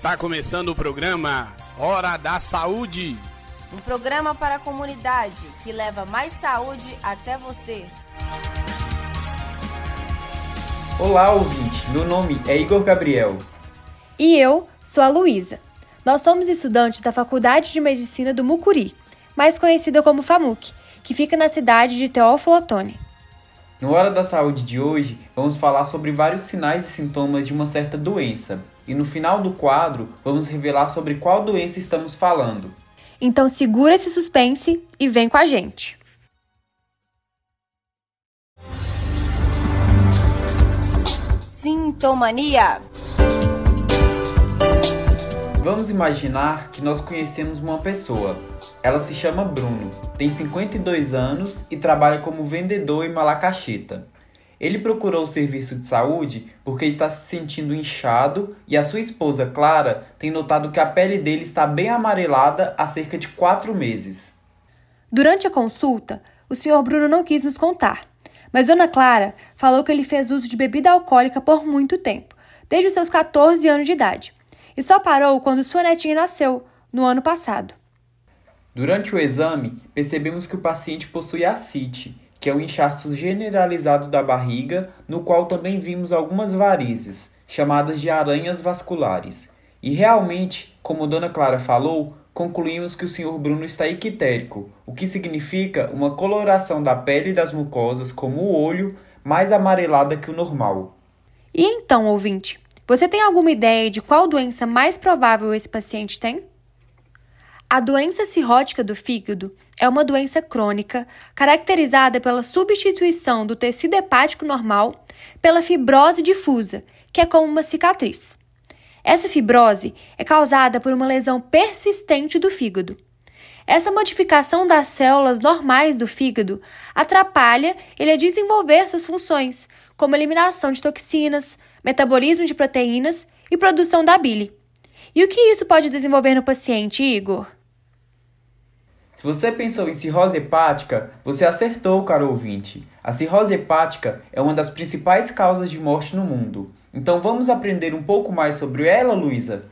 Está começando o programa Hora da Saúde. Um programa para a comunidade que leva mais saúde até você. Olá, ouvinte. Meu nome é Igor Gabriel. E eu sou a Luísa. Nós somos estudantes da Faculdade de Medicina do Mucuri, mais conhecida como FAMUC, que fica na cidade de Teófilo Otoni. No Hora da Saúde de hoje, vamos falar sobre vários sinais e sintomas de uma certa doença. E no final do quadro, vamos revelar sobre qual doença estamos falando. Então segura esse suspense e vem com a gente. Sintomania. Vamos imaginar que nós conhecemos uma pessoa. Ela se chama Bruno, tem 52 anos e trabalha como vendedor em Malacacheta. Ele procurou o serviço de saúde porque está se sentindo inchado e a sua esposa Clara tem notado que a pele dele está bem amarelada há cerca de quatro meses. Durante a consulta, o Sr. Bruno não quis nos contar, mas Dona Clara falou que ele fez uso de bebida alcoólica por muito tempo, desde os seus 14 anos de idade e só parou quando sua netinha nasceu, no ano passado. Durante o exame, percebemos que o paciente possui ascite, que é um inchaço generalizado da barriga, no qual também vimos algumas varizes, chamadas de aranhas vasculares. E realmente, como Dona Clara falou, concluímos que o Sr. Bruno está ictérico, o que significa uma coloração da pele das mucosas, como o olho, mais amarelada que o normal. E então, ouvinte, você tem alguma ideia de qual doença mais provável esse paciente tem? A doença cirrótica do fígado é uma doença crônica caracterizada pela substituição do tecido hepático normal pela fibrose difusa, que é como uma cicatriz. Essa fibrose é causada por uma lesão persistente do fígado. Essa modificação das células normais do fígado atrapalha ele a desenvolver suas funções, como eliminação de toxinas, metabolismo de proteínas e produção da bile. E o que isso pode desenvolver no paciente, Igor? Se você pensou em cirrose hepática, você acertou, caro ouvinte. A cirrose hepática é uma das principais causas de morte no mundo. Então vamos aprender um pouco mais sobre ela, Luísa?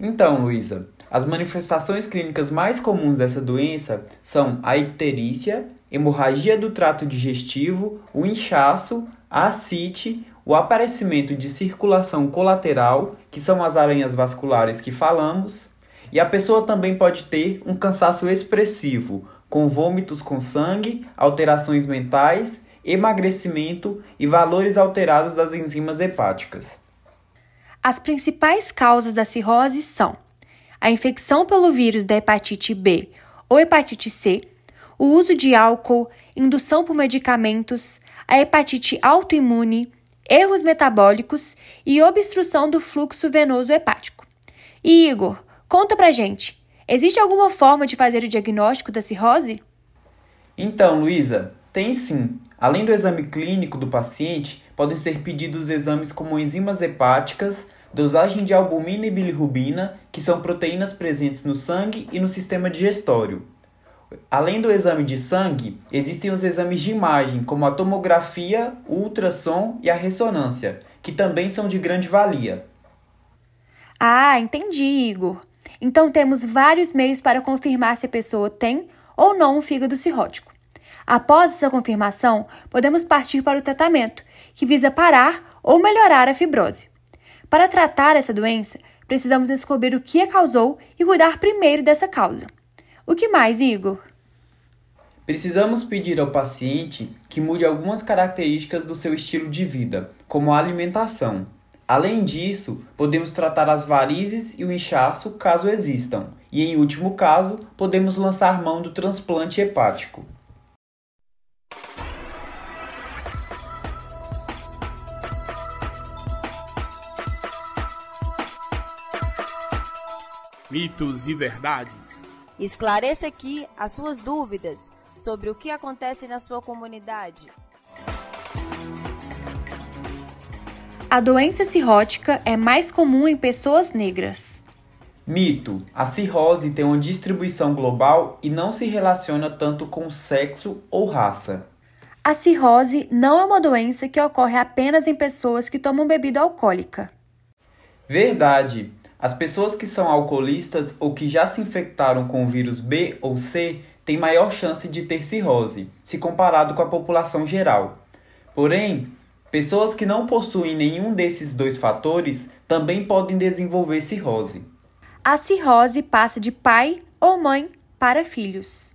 Então, Luísa, as manifestações clínicas mais comuns dessa doença são a icterícia, hemorragia do trato digestivo, o inchaço, a ascite, o aparecimento de circulação colateral, que são as aranhas vasculares que falamos, e a pessoa também pode ter um cansaço expressivo, com vômitos com sangue, alterações mentais, emagrecimento e valores alterados das enzimas hepáticas. As principais causas da cirrose são a infecção pelo vírus da hepatite B ou hepatite C, o uso de álcool, indução por medicamentos, a hepatite autoimune, erros metabólicos e obstrução do fluxo venoso hepático. E Igor, conta pra gente, existe alguma forma de fazer o diagnóstico da cirrose? Então, Luísa, tem sim. Além do exame clínico do paciente, podem ser pedidos exames como enzimas hepáticas, dosagem de albumina e bilirrubina, que são proteínas presentes no sangue e no sistema digestório. Além do exame de sangue, existem os exames de imagem, como a tomografia, o ultrassom e a ressonância, que também são de grande valia. Ah, entendi, Igor. Então temos vários meios para confirmar se a pessoa tem ou não um fígado cirrótico. Após essa confirmação, podemos partir para o tratamento, que visa parar ou melhorar a fibrose. Para tratar essa doença, precisamos descobrir o que a causou e cuidar primeiro dessa causa. O que mais, Igor? Precisamos pedir ao paciente que mude algumas características do seu estilo de vida, como a alimentação. Além disso, podemos tratar as varizes e o inchaço caso existam, e em último caso, podemos lançar mão do transplante hepático. Mitos e verdades. Esclareça aqui as suas dúvidas sobre o que acontece na sua comunidade. A doença cirrótica é mais comum em pessoas negras. Mito: a cirrose tem uma distribuição global e não se relaciona tanto com sexo ou raça. A cirrose não é uma doença que ocorre apenas em pessoas que tomam bebida alcoólica. Verdade. As pessoas que são alcoolistas ou que já se infectaram com o vírus B ou C têm maior chance de ter cirrose, se comparado com a população geral. Porém, pessoas que não possuem nenhum desses dois fatores também podem desenvolver cirrose. A cirrose passa de pai ou mãe para filhos.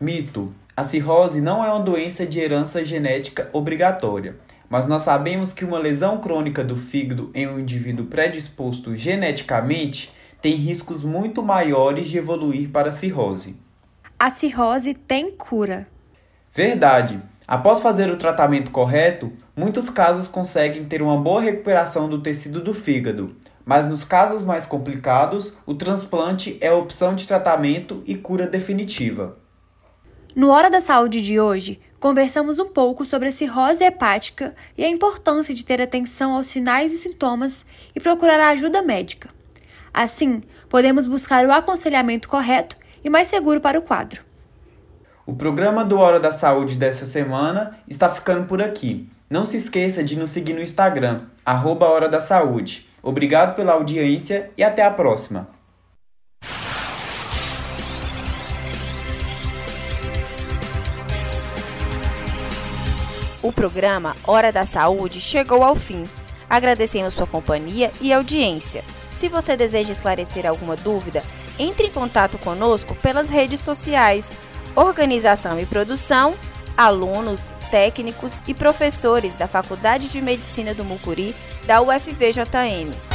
Mito: a cirrose não é uma doença de herança genética obrigatória mas nós sabemos que uma lesão crônica do fígado em um indivíduo predisposto geneticamente tem riscos muito maiores de evoluir para a cirrose. A cirrose tem cura. Verdade. Após fazer o tratamento correto, muitos casos conseguem ter uma boa recuperação do tecido do fígado, mas nos casos mais complicados, o transplante é a opção de tratamento e cura definitiva. No Hora da Saúde de hoje, conversamos um pouco sobre a cirrose hepática e a importância de ter atenção aos sinais e sintomas e procurar a ajuda médica. Assim, podemos buscar o aconselhamento correto e mais seguro para o quadro. O programa do Hora da Saúde dessa semana está ficando por aqui. Não se esqueça de nos seguir no Instagram, arroba Hora da Saúde. Obrigado pela audiência e até a próxima! O programa Hora da Saúde chegou ao fim. Agradecemos sua companhia e audiência. Se você deseja esclarecer alguma dúvida, entre em contato conosco pelas redes sociais. Organização e produção, alunos, técnicos e professores da Faculdade de Medicina do Mucuri da UFVJM.